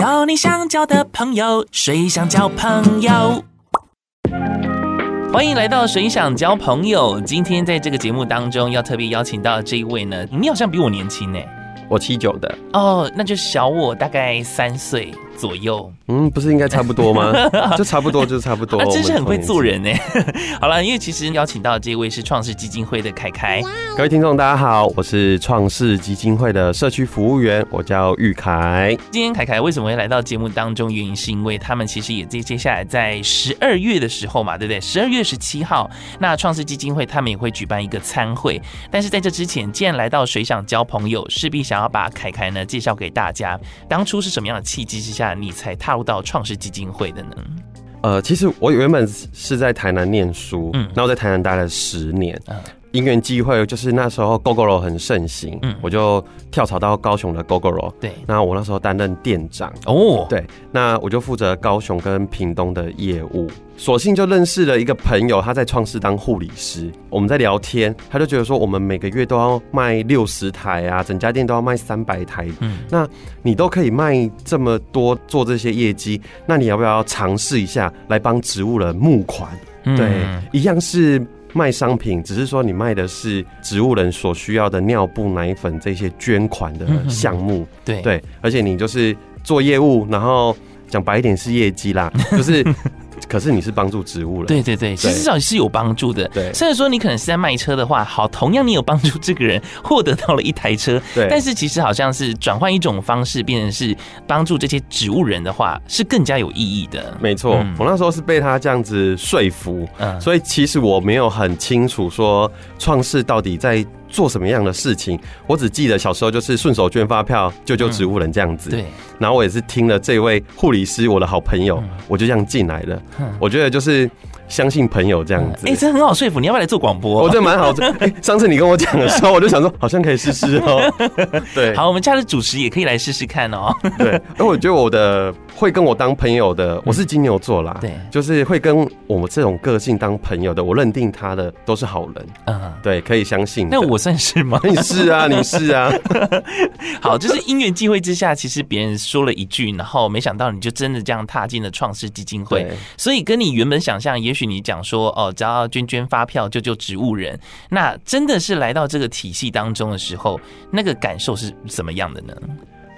交你想交的朋友，谁想交朋友？欢迎来到谁想交朋友。今天在这个节目当中，要特别邀请到这一位呢，你好像比我年轻呢。我七九的哦，那就小我大概三岁左右。嗯，不是应该差不多吗？就差不多，就差不多。啊，真是很会做人呢。好了，因为其实邀请到这位是创世基金会的凯凯。各位听众，大家好，我是创世基金会的社区服务员，我叫玉凯。今天凯凯为什么会来到节目当中？原因是因为他们其实也在接下来在十二月的时候嘛，对不对？十二月十七号，那创世基金会他们也会举办一个餐会。但是在这之前，既然来到水想交朋友，势必想要把凯凯呢介绍给大家。当初是什么样的契机之下，你才踏入到创世基金会的呢？呃，其实我原本是在台南念书，嗯，然后在台南待了十年，嗯。因缘机会，就是那时候 Gogoro 很盛行，嗯，我就跳槽到高雄的 Gogoro，对，那我那时候担任店长，哦，对，那我就负责高雄跟屏东的业务，索性就认识了一个朋友，他在创世当护理师，我们在聊天，他就觉得说我们每个月都要卖六十台啊，整家店都要卖三百台，嗯，那你都可以卖这么多，做这些业绩，那你要不要尝试一下来帮植物人募款？嗯，对，一样是。卖商品，只是说你卖的是植物人所需要的尿布、奶粉这些捐款的项目，对对，而且你就是做业务，然后讲白一点是业绩啦，就是。可是你是帮助植物了，对对对，其实至少是有帮助的。对，虽然说你可能是在卖车的话，好，同样你有帮助这个人获得到了一台车，对。但是其实好像是转换一种方式，变成是帮助这些植物人的话，是更加有意义的。没错，我那时候是被他这样子说服，嗯，所以其实我没有很清楚说创世到底在。做什么样的事情？我只记得小时候就是顺手捐发票救救植物人这样子。对，然后我也是听了这位护理师，我的好朋友，我就这样进来了。我觉得就是。相信朋友这样子，哎、欸，这很好说服。你要不要来做广播？我觉得蛮好的。哎、欸，上次你跟我讲的时候，我就想说，好像可以试试哦。对，好，我们家的主持也可以来试试看哦。对，而 我觉得我的会跟我当朋友的，我是金牛座啦。对，就是会跟我们这种个性当朋友的，我认定他的都是好人。嗯，对，可以相信。那我算是吗？你是啊，你是啊。好，就是因缘际会之下，其实别人说了一句，然后没想到你就真的这样踏进了创世基金会。所以跟你原本想象，也许你讲说。哦，只要捐捐发票救救植物人，那真的是来到这个体系当中的时候，那个感受是怎么样的呢？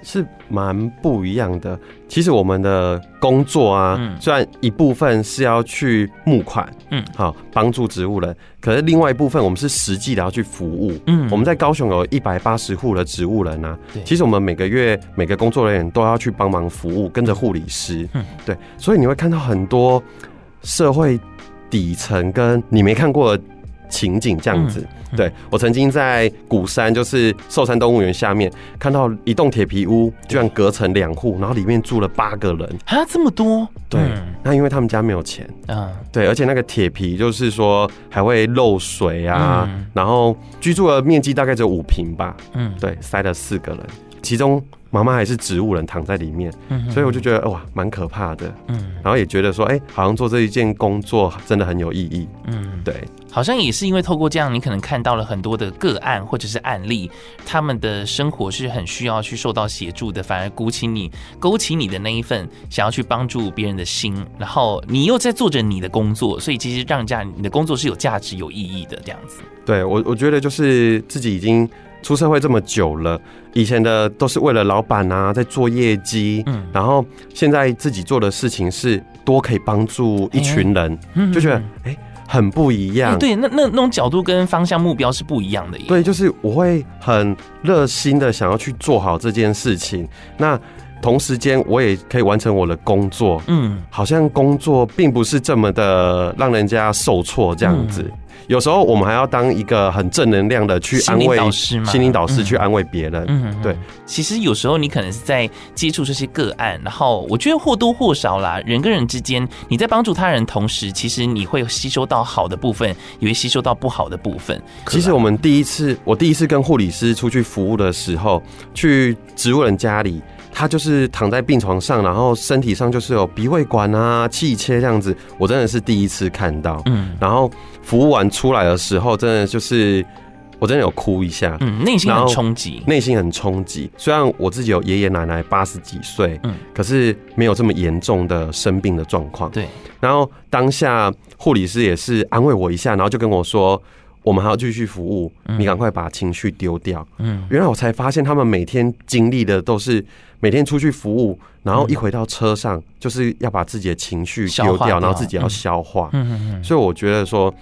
是蛮不一样的。其实我们的工作啊，嗯、虽然一部分是要去募款，嗯，好帮助植物人，可是另外一部分我们是实际的要去服务。嗯，我们在高雄有一百八十户的植物人啊，其实我们每个月每个工作人员都要去帮忙服务，跟着护理师，嗯，对，所以你会看到很多社会。底层跟你没看过的情景这样子，嗯嗯、对，我曾经在鼓山，就是寿山动物园下面看到一栋铁皮屋，居然隔成两户，然后里面住了八个人。啊，这么多？对，嗯、那因为他们家没有钱。啊，对，而且那个铁皮就是说还会漏水啊，嗯、然后居住的面积大概只有五平吧，嗯，对，塞了四个人，其中。妈妈还是植物人躺在里面，所以我就觉得哇，蛮可怕的。嗯，然后也觉得说，哎，好像做这一件工作真的很有意义。嗯，对，好像也是因为透过这样，你可能看到了很多的个案或者是案例，他们的生活是很需要去受到协助的，反而鼓起你、勾起你的那一份想要去帮助别人的心，然后你又在做着你的工作，所以其实让人家你的工作是有价值、有意义的这样子。对我，我觉得就是自己已经。出社会这么久了，以前的都是为了老板啊，在做业绩，嗯，然后现在自己做的事情是多可以帮助一群人，就觉得哎、欸、很不一样。对，那那那种角度跟方向目标是不一样的。对，就是我会很热心的想要去做好这件事情，那同时间我也可以完成我的工作，嗯，好像工作并不是这么的让人家受挫这样子。有时候我们还要当一个很正能量的去安慰导师嘛，心灵导师去安慰别人。嗯，对。其实有时候你可能是在接触这些个案，然后我觉得或多或少啦，人跟人之间，你在帮助他人同时，其实你会吸收到好的部分，也会吸收到不好的部分。其实我们第一次，我第一次跟护理师出去服务的时候，去植物人家里。他就是躺在病床上，然后身体上就是有鼻胃管啊、气切这样子，我真的是第一次看到。嗯，然后服务完出来的时候，真的就是我真的有哭一下，嗯，内心很冲击，内心很冲击。虽然我自己有爷爷奶奶八十几岁，嗯，可是没有这么严重的生病的状况。对。然后当下护理师也是安慰我一下，然后就跟我说：“我们还要继续服务，你赶快把情绪丢掉。”嗯，原来我才发现他们每天经历的都是每天出去服务，然后一回到车上就是要把自己的情绪丢掉，然后自己要消化。嗯嗯嗯。所以我觉得说，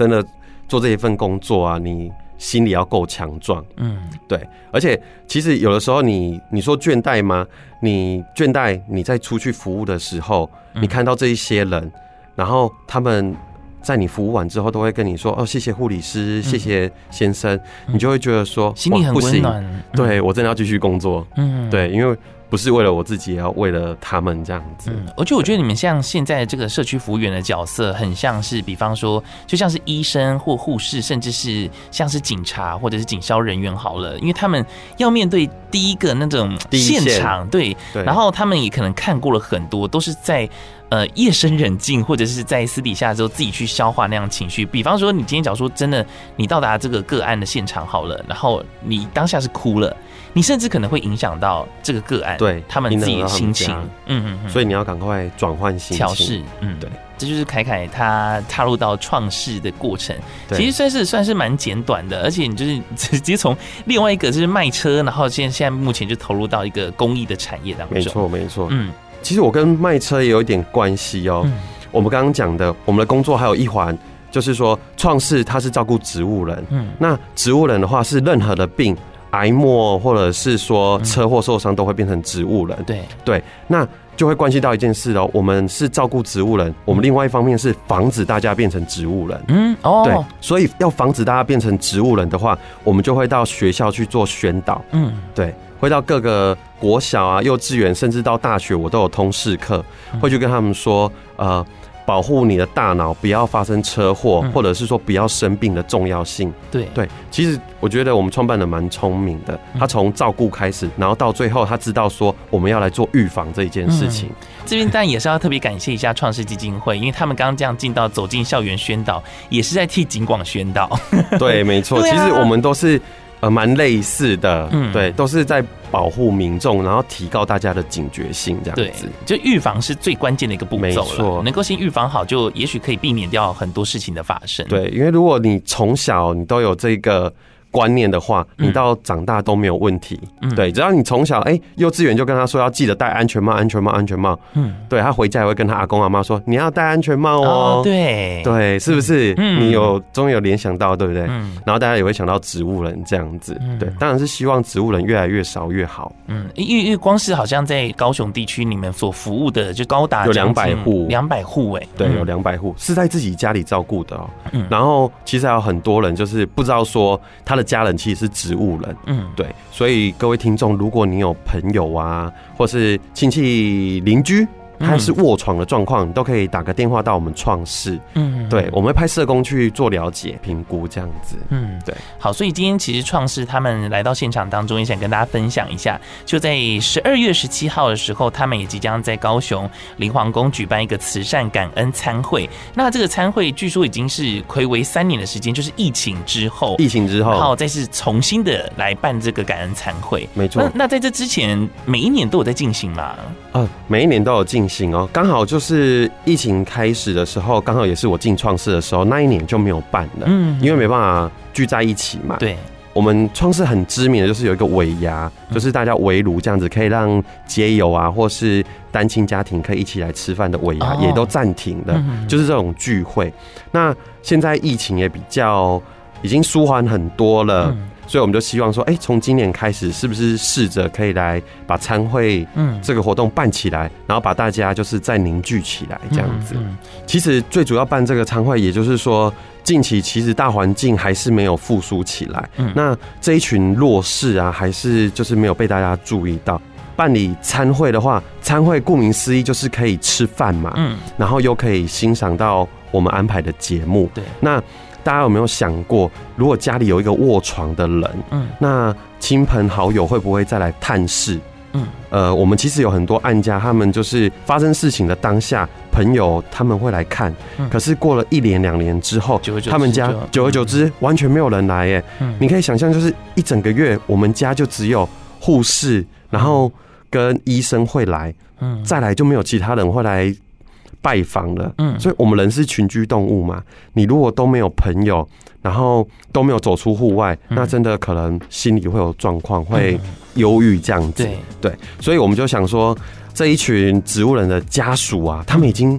真的。做这一份工作啊，你心里要够强壮，嗯，对。而且其实有的时候你，你你说倦怠吗？你倦怠，你在出去服务的时候，你看到这一些人，然后他们在你服务完之后，都会跟你说：“哦，谢谢护理师，谢谢先生。”你就会觉得说心里很温暖。对，我真的要继续工作，嗯，对，因为。不是为了我自己，也要为了他们这样子。嗯，而且我觉得你们像现在这个社区服务员的角色，很像是，比方说，就像是医生或护士，甚至是像是警察或者是警消人员好了，因为他们要面对第一个那种 现场，对，对，然后他们也可能看过了很多，都是在。呃，夜深人静，或者是在私底下之后自己去消化那样情绪。比方说，你今天假如说真的，你到达这个个案的现场好了，然后你当下是哭了，你甚至可能会影响到这个个案，对他们自己的心情。嗯嗯，所以你要赶快转换心情，调试。嗯，对，这就是凯凯他踏入到创世的过程，其实算是算是蛮简短的，而且你就是 直接从另外一个就是卖车，然后现现在目前就投入到一个公益的产业当中。没错，没错。嗯。其实我跟卖车也有一点关系哦。我们刚刚讲的，我们的工作还有一环，就是说创世它是照顾植物人。嗯，那植物人的话是任何的病，癌末或者是说车祸受伤都会变成植物人。对对，那就会关系到一件事哦。我们是照顾植物人，我们另外一方面是防止大家变成植物人。嗯哦，对，所以要防止大家变成植物人的话，我们就会到学校去做宣导。嗯，对。会到各个国小啊、幼稚园，甚至到大学，我都有通识课，会去跟他们说，呃，保护你的大脑，不要发生车祸，或者是说不要生病的重要性。对对，其实我觉得我们创办人蛮聪明的，他从照顾开始，然后到最后他知道说我们要来做预防这一件事情。这边但也是要特别感谢一下创世基金会，因为他们刚刚这样进到走进校园宣导，也是在替警广宣导。对，没错，其实我们都是。呃，蛮类似的，嗯，对，都是在保护民众，然后提高大家的警觉性，这样子。就预防是最关键的一个步骤了，没错，能够先预防好，就也许可以避免掉很多事情的发生。对，因为如果你从小你都有这个。观念的话，你到长大都没有问题。嗯，对，只要你从小哎、欸，幼稚园就跟他说要记得戴安全帽，安全帽，安全帽。嗯，对，他回家也会跟他阿公阿妈说你要戴安全帽哦。对，对，是不是？嗯，你有终于有联想到，对不对？嗯，然后大家也会想到植物人这样子。对，当然是希望植物人越来越少越好。嗯，因为因为光是好像在高雄地区，你们所服务的就高达有两百户，两百户哎，对，有两百户是在自己家里照顾的哦。嗯，然后其实还有很多人就是不知道说他的家人其实是。植物人，嗯，对，所以各位听众，如果你有朋友啊，或是亲戚邻居。还是卧床的状况，你都可以打个电话到我们创世，嗯，对，我们会派社工去做了解、评估这样子，嗯，对。好，所以今天其实创世他们来到现场当中，也想跟大家分享一下，就在十二月十七号的时候，他们也即将在高雄林皇宫举办一个慈善感恩餐会。那这个餐会据说已经是睽违三年的时间，就是疫情之后，疫情之后，然后再是重新的来办这个感恩餐会。没错。那那在这之前，每一年都有在进行吗？呃，每一年都有进行哦，刚好就是疫情开始的时候，刚好也是我进创世的时候，那一年就没有办了，嗯，因为没办法聚在一起嘛。对，我们创世很知名的就是有一个尾牙，就是大家围炉这样子，可以让街友啊，或是单亲家庭可以一起来吃饭的尾牙，也都暂停了，就是这种聚会。那现在疫情也比较已经舒缓很多了。所以我们就希望说，哎，从今年开始，是不是试着可以来把餐会，嗯，这个活动办起来，然后把大家就是再凝聚起来，这样子。其实最主要办这个餐会，也就是说，近期其实大环境还是没有复苏起来。嗯，那这一群弱势啊，还是就是没有被大家注意到。办理餐会的话，餐会顾名思义就是可以吃饭嘛，嗯，然后又可以欣赏到我们安排的节目。对，那。大家有没有想过，如果家里有一个卧床的人，嗯，那亲朋好友会不会再来探视？嗯，呃，我们其实有很多案家，他们就是发生事情的当下，朋友他们会来看，可是过了一年两年之后，他们家久而久之完全没有人来，耶。你可以想象，就是一整个月，我们家就只有护士，然后跟医生会来，嗯，再来就没有其他人会来拜访了，嗯，所以我们人是群居动物嘛，你如果都没有朋友，然后都没有走出户外，那真的可能心里会有状况，会忧郁这样子，对，所以我们就想说，这一群植物人的家属啊，他们已经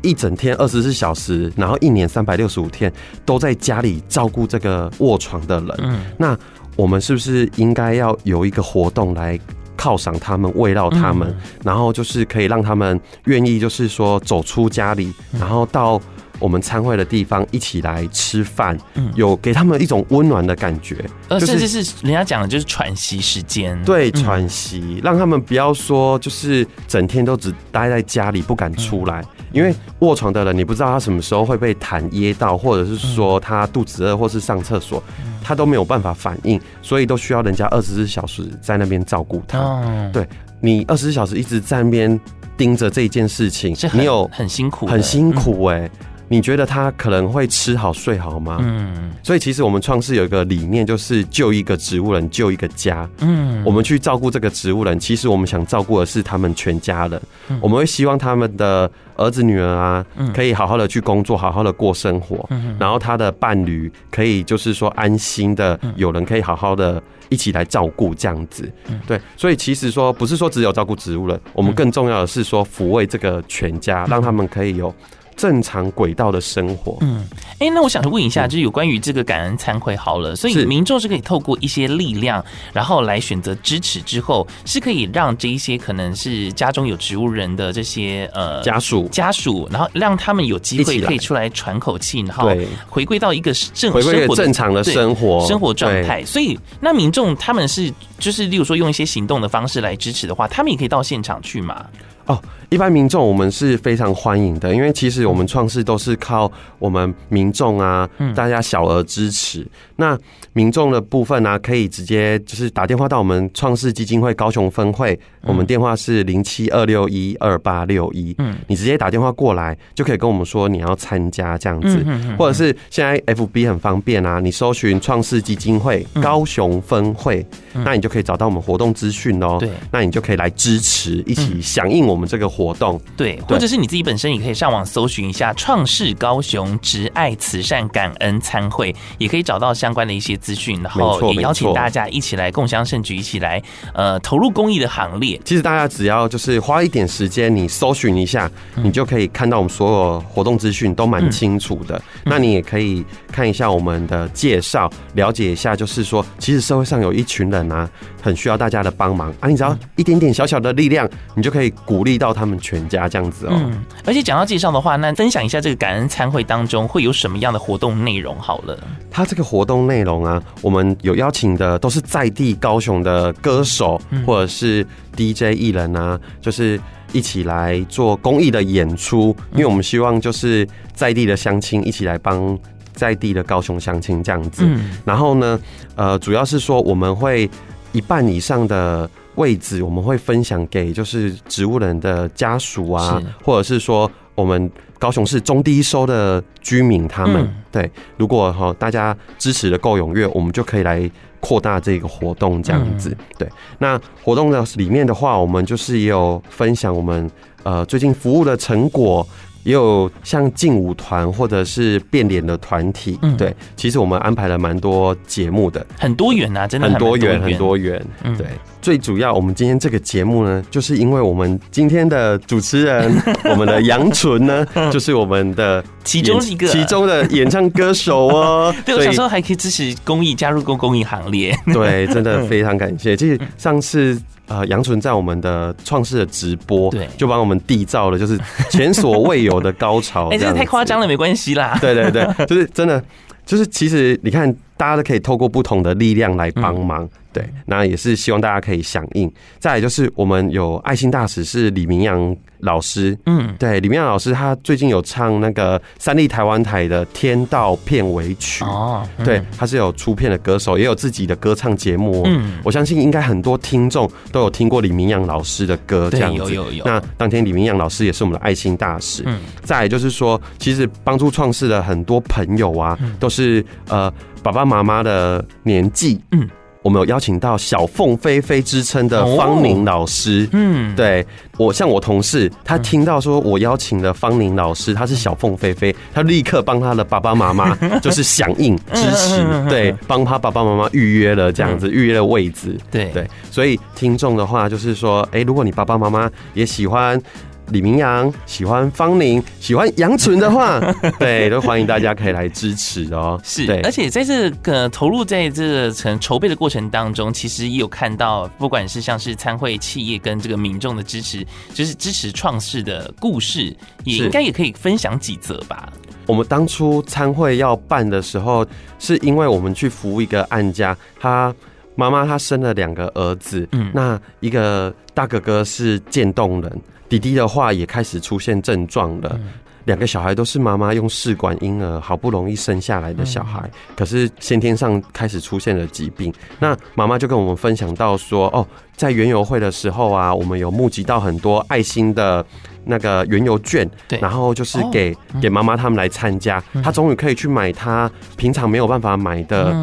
一整天二十四小时，然后一年三百六十五天都在家里照顾这个卧床的人，嗯，那我们是不是应该要有一个活动来？犒赏他们，慰劳他们，然后就是可以让他们愿意，就是说走出家里，然后到我们参会的地方一起来吃饭，有给他们一种温暖的感觉。呃，甚至是人家讲的就是喘息时间，对，喘息，让他们不要说就是整天都只待在家里不敢出来。因为卧床的人，你不知道他什么时候会被痰噎到，或者是说他肚子饿，或是上厕所，他都没有办法反应，所以都需要人家二十四小时在那边照顾他。对，你二十四小时一直在那边盯着这一件事情，你有很辛苦，很辛苦哎。你觉得他可能会吃好睡好吗？嗯，所以其实我们创世有一个理念，就是救一个植物人，救一个家。嗯，我们去照顾这个植物人，其实我们想照顾的是他们全家人。我们会希望他们的儿子女儿啊，可以好好的去工作，好好的过生活。然后他的伴侣可以就是说安心的，有人可以好好的一起来照顾这样子。对，所以其实说不是说只有照顾植物人，我们更重要的是说抚慰这个全家，让他们可以有。正常轨道的生活。嗯，哎、欸，那我想问一下，就是有关于这个感恩餐会好了，所以民众是可以透过一些力量，然后来选择支持之后，是可以让这一些可能是家中有植物人的这些呃家属。家属，然后让他们有机会可以出来喘口气，然后回归到一个正生活正常的生活。生活状态。所以，那民众他们是就是例如说用一些行动的方式来支持的话，他们也可以到现场去嘛？哦，一般民众我们是非常欢迎的，因为其实我们创世都是靠我们民众啊，大家小额支持。那民众的部分呢、啊，可以直接就是打电话到我们创世基金会高雄分会，我们电话是零七二六一二八六一。嗯，你直接打电话过来就可以跟我们说你要参加这样子，或者是现在 FB 很方便啊，你搜寻创世基金会高雄分会，那你就可以找到我们活动资讯哦。对，那你就可以来支持，一起响应我们。我们这个活动，对，或者是你自己本身也可以上网搜寻一下“创世高雄植爱慈善感恩参会”，也可以找到相关的一些资讯，然后也邀请大家一起来共襄盛举，一起来呃投入公益的行列。其实大家只要就是花一点时间，你搜寻一下，你就可以看到我们所有活动资讯都蛮清楚的。那你也可以看一下我们的介绍，了解一下，就是说其实社会上有一群人啊，很需要大家的帮忙啊，你只要一点点小小的力量，你就可以鼓励。力到他们全家这样子哦、而且讲到介绍的话，那分享一下这个感恩餐会当中会有什么样的活动内容好了。他这个活动内容啊，我们有邀请的都是在地高雄的歌手或者是 DJ 艺人啊，就是一起来做公益的演出，因为我们希望就是在地的乡亲一起来帮在地的高雄乡亲这样子。然后呢，呃，主要是说我们会一半以上的。位置我们会分享给就是植物人的家属啊，或者是说我们高雄市中低收的居民他们，对，如果哈大家支持的够踊跃，我们就可以来扩大这个活动这样子。对，那活动的里面的话，我们就是也有分享我们呃最近服务的成果。也有像劲舞团或者是变脸的团体，嗯，对，其实我们安排了蛮多节目的，很多元啊，真的很多元，很多元，嗯，对。最主要，我们今天这个节目呢，就是因为我们今天的主持人，我们的杨纯呢，就是我们的其中一个其中的演唱歌手哦。对，我小时候还可以支持公益，加入过公益行列。对，真的 非常感谢。其实上次。呃，杨纯在我们的创世的直播，对，就帮我们缔造了就是前所未有的高潮。哎，这太夸张了，没关系啦。对对对，就是真的，就是其实你看，大家都可以透过不同的力量来帮忙，对，那也是希望大家可以响应。再来就是我们有爱心大使是李明阳老师，嗯，对，李明阳老师他最近有唱那个三立台湾台的《天道》片尾曲哦，对，他是有出片的歌手，也有自己的歌唱节目。嗯，我相信应该很多听众都有听过李明阳老师的歌，这样子。有有有。那当天李明阳老师也是我们的爱心大使。嗯，再来就是说，其实帮助创世的很多朋友啊，都是呃爸爸妈妈的年纪，嗯。我们有邀请到小凤飞飞之称的方宁老师，嗯，对，我像我同事，他听到说我邀请了方宁老师，他是小凤飞飞，他立刻帮他的爸爸妈妈 就是响应支持，对，帮他爸爸妈妈预约了这样子，预约了位置，对。对，所以听众的话就是说，哎，如果你爸爸妈妈也喜欢。李明阳喜欢方宁，喜欢杨纯的话，对，都欢迎大家可以来支持哦。是，对，而且在这个投入在这个筹备的过程当中，其实也有看到，不管是像是参会企业跟这个民众的支持，就是支持创世的故事，也应该也可以分享几则吧。我们当初参会要办的时候，是因为我们去服务一个案家，他妈妈她生了两个儿子，嗯，那一个大哥哥是渐冻人。弟弟的话也开始出现症状了，两个小孩都是妈妈用试管婴儿好不容易生下来的小孩，可是先天上开始出现了疾病。那妈妈就跟我们分享到说，哦，在园游会的时候啊，我们有募集到很多爱心的。那个原油券，对，然后就是给给妈妈他们来参加，他终于可以去买他平常没有办法买的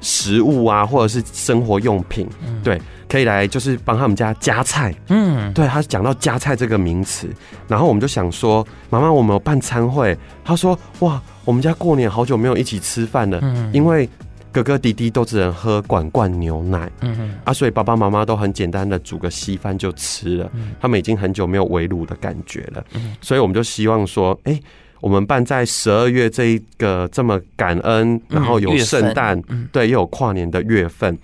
食物啊，或者是生活用品，对，可以来就是帮他们家加菜，嗯，对，他讲到加菜这个名词，然后我们就想说，妈妈，我们有办餐会，他说，哇，我们家过年好久没有一起吃饭了，因为。哥哥弟弟都只能喝罐罐牛奶，嗯哼，啊，所以爸爸妈妈都很简单的煮个稀饭就吃了。他们已经很久没有围炉的感觉了，所以我们就希望说，哎，我们办在十二月这一个这么感恩，然后有圣诞，对，又有跨年的月份，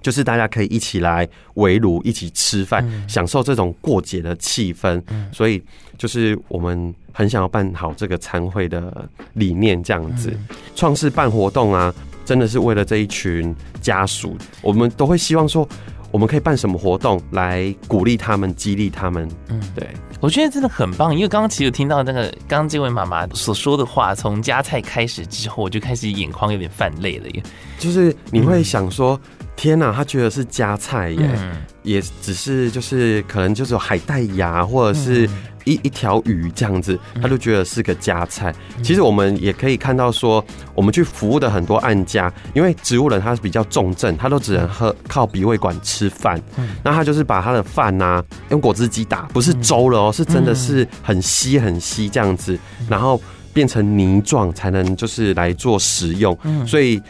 就是大家可以一起来围炉，一起吃饭，享受这种过节的气氛。所以就是我们很想要办好这个餐会的理念，这样子，创世办活动啊。真的是为了这一群家属，我们都会希望说，我们可以办什么活动来鼓励他们、激励他们。嗯，对，我觉得真的很棒。因为刚刚其实有听到那个刚刚这位妈妈所说的话，从夹菜开始之后，我就开始眼眶有点泛泪了耶。就是你会想说，嗯、天哪，他觉得是夹菜耶，嗯、也只是就是可能就是有海带芽或者是。一一条鱼这样子，他就觉得是个家菜。其实我们也可以看到说，我们去服务的很多案家，因为植物人他是比较重症，他都只能喝靠鼻胃管吃饭。那他就是把他的饭呐用果汁机打，不是粥了哦，是真的是很稀很稀这样子，然后变成泥状才能就是来做食用。所以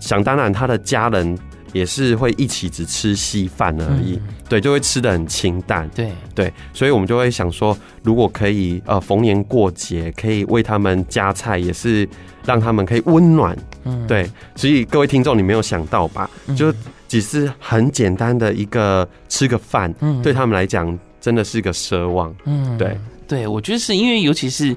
想当然，他的家人。也是会一起只吃稀饭而已，嗯、对，就会吃的很清淡，对。对，所以我们就会想说，如果可以呃逢年过节可以为他们加菜，也是让他们可以温暖，嗯，对，所以各位听众，你没有想到吧？嗯、就只是很简单的一个吃个饭，嗯，对他们来讲真的是一个奢望，嗯，对。对，我觉得是因为尤其是。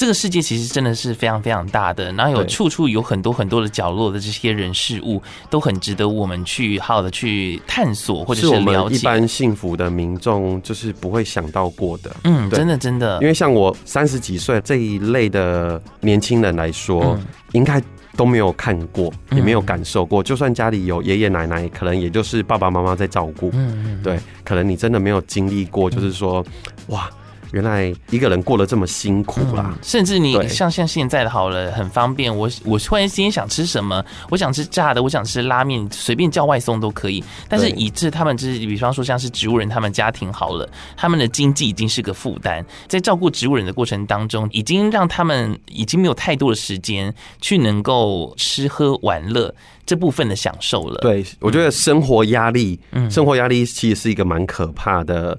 这个世界其实真的是非常非常大的，然后有处处有很多很多的角落的这些人事物，都很值得我们去好好的去探索或者是了解。是我们一般幸福的民众就是不会想到过的。嗯，真的真的，因为像我三十几岁这一类的年轻人来说，嗯、应该都没有看过，也没有感受过。嗯、就算家里有爷爷奶奶，可能也就是爸爸妈妈在照顾。嗯，对，可能你真的没有经历过，就是说，嗯、哇。原来一个人过得这么辛苦啦，甚至你像像现在的好了，很方便。我我突然今天想吃什么，我想吃炸的，我想吃拉面，随便叫外送都可以。但是以致他们就是，比方说像是植物人，他们家庭好了，他们的经济已经是个负担，在照顾植物人的过程当中，已经让他们已经没有太多的时间去能够吃喝玩乐这部分的享受了。对，我觉得生活压力，嗯，生活压力其实是一个蛮可怕的。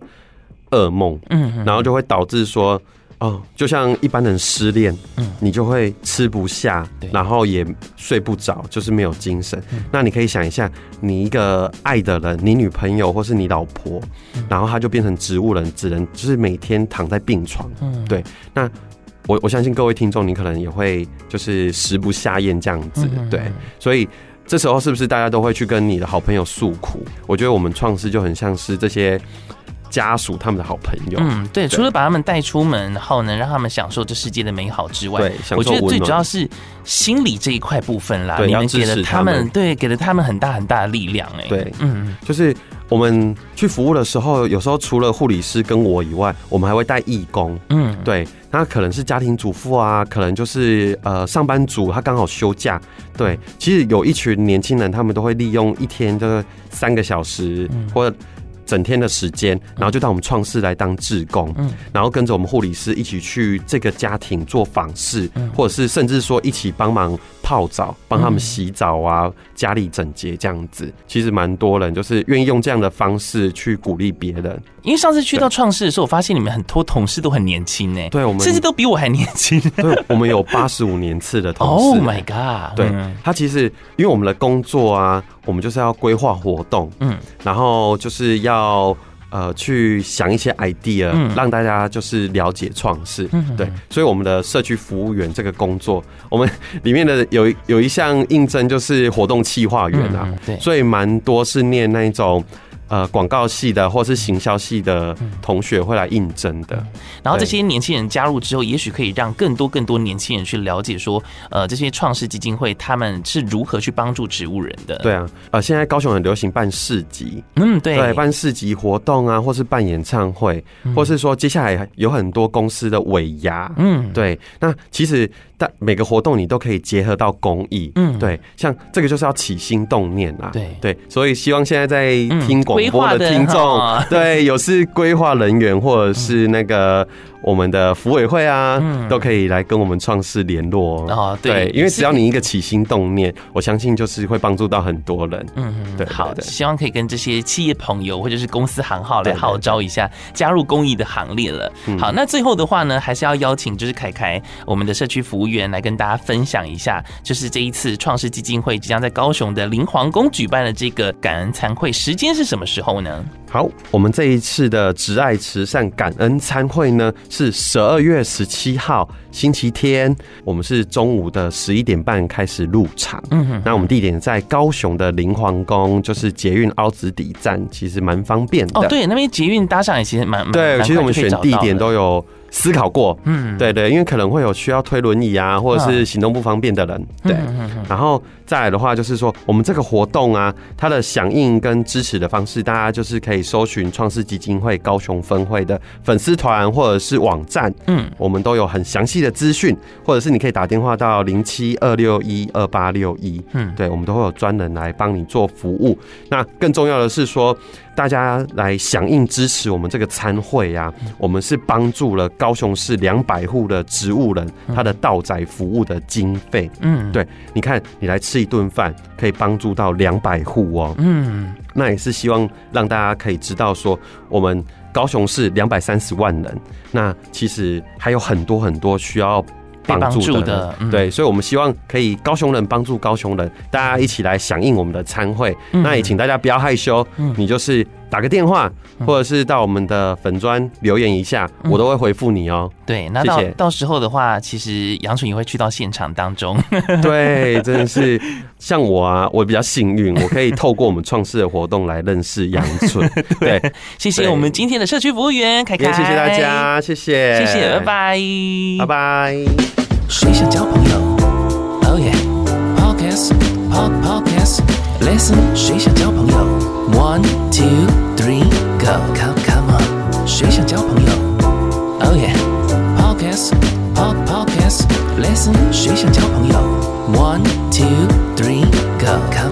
噩梦，嗯，然后就会导致说，哦，就像一般人失恋，嗯，你就会吃不下，然后也睡不着，就是没有精神。那你可以想一下，你一个爱的人，你女朋友或是你老婆，然后他就变成植物人，只能就是每天躺在病床，嗯，对。那我我相信各位听众，你可能也会就是食不下咽这样子，对。所以这时候是不是大家都会去跟你的好朋友诉苦？我觉得我们创世就很像是这些。家属他们的好朋友，嗯，对，除了把他们带出门，然后呢让他们享受这世界的美好之外，对，我觉得最主要是心理这一块部分啦。你们给了他们，对，给了他们很大很大的力量，哎，对，嗯，就是我们去服务的时候，有时候除了护理师跟我以外，我们还会带义工，嗯，对，那可能是家庭主妇啊，可能就是呃上班族，他刚好休假，对，其实有一群年轻人，他们都会利用一天就是三个小时，嗯。或者。整天的时间，然后就到我们创世来当志工，嗯，然后跟着我们护理师一起去这个家庭做访视，或者是甚至说一起帮忙泡澡，帮他们洗澡啊，家里整洁这样子。其实蛮多人就是愿意用这样的方式去鼓励别人。因为上次去到创世的时候，我发现你们很多同事都很年轻呢，对，我们甚至都比我还年轻。对，我们有八十五年次的同事。Oh my god！对，他其实因为我们的工作啊。我们就是要规划活动，嗯，然后就是要呃去想一些 idea，嗯，让大家就是了解创世，嗯，对，所以我们的社区服务员这个工作，我们里面的有有一项应征就是活动企划员啊，对，所以蛮多是念那一种。呃，广告系的或是行销系的同学会来应征的，然后这些年轻人加入之后，也许可以让更多更多年轻人去了解说，呃，这些创世基金会他们是如何去帮助植物人的。对啊，呃，现在高雄很流行办市集，嗯，对，对，办市集活动啊，或是办演唱会，或是说接下来有很多公司的尾牙，嗯，对，那其实。但每个活动你都可以结合到公益，嗯，对，像这个就是要起心动念啊，对对，所以希望现在在听广播的听众，对，有是规划人员或者是那个。我们的服委会啊，嗯、都可以来跟我们创世联络哦。对，对，因为只要你一个起心动念，我相信就是会帮助到很多人。嗯嗯，对，好的，希望可以跟这些企业朋友或者是公司行号来号召一下，加入公益的行列了。好，那最后的话呢，还是要邀请就是凯凯，我们的社区服务员来跟大家分享一下，就是这一次创世基金会即将在高雄的林皇宫举办的这个感恩餐会，时间是什么时候呢？好，我们这一次的植爱慈善感恩餐会呢，是十二月十七号星期天，我们是中午的十一点半开始入场。嗯哼，那我们地点在高雄的林皇宫，就是捷运凹子底站，其实蛮方便的。哦，对，那边捷运搭上也其实蛮对。其实我们选地点都有思考过。嗯，对对，因为可能会有需要推轮椅啊，或者是行动不方便的人。对，然后。再来的话，就是说我们这个活动啊，它的响应跟支持的方式，大家就是可以搜寻创世基金会高雄分会的粉丝团或者是网站，嗯，我们都有很详细的资讯，或者是你可以打电话到零七二六一二八六一，嗯，对，我们都会有专人来帮你做服务。那更重要的是说，大家来响应支持我们这个参会啊，我们是帮助了高雄市两百户的植物人他的道宅服务的经费，嗯，对，你看你来吃。一顿饭可以帮助到两百户哦，嗯，那也是希望让大家可以知道说，我们高雄市两百三十万人，那其实还有很多很多需要帮助的，对，所以我们希望可以高雄人帮助高雄人，大家一起来响应我们的餐会，那也请大家不要害羞，你就是。打个电话，或者是到我们的粉砖留言一下，我都会回复你哦。对，那到到时候的话，其实杨纯也会去到现场当中。对，真的是像我啊，我比较幸运，我可以透过我们创世的活动来认识杨纯。对，谢谢我们今天的社区服务员凯凯，谢谢大家，谢谢，谢谢，拜拜，拜拜。谁想交朋友 Listen，谁想交朋友？One, two, three, go, come, come on。谁想交朋友？Oh yeah，pockets，po pockets，Listen，谁想交朋友？One, two, three, go, come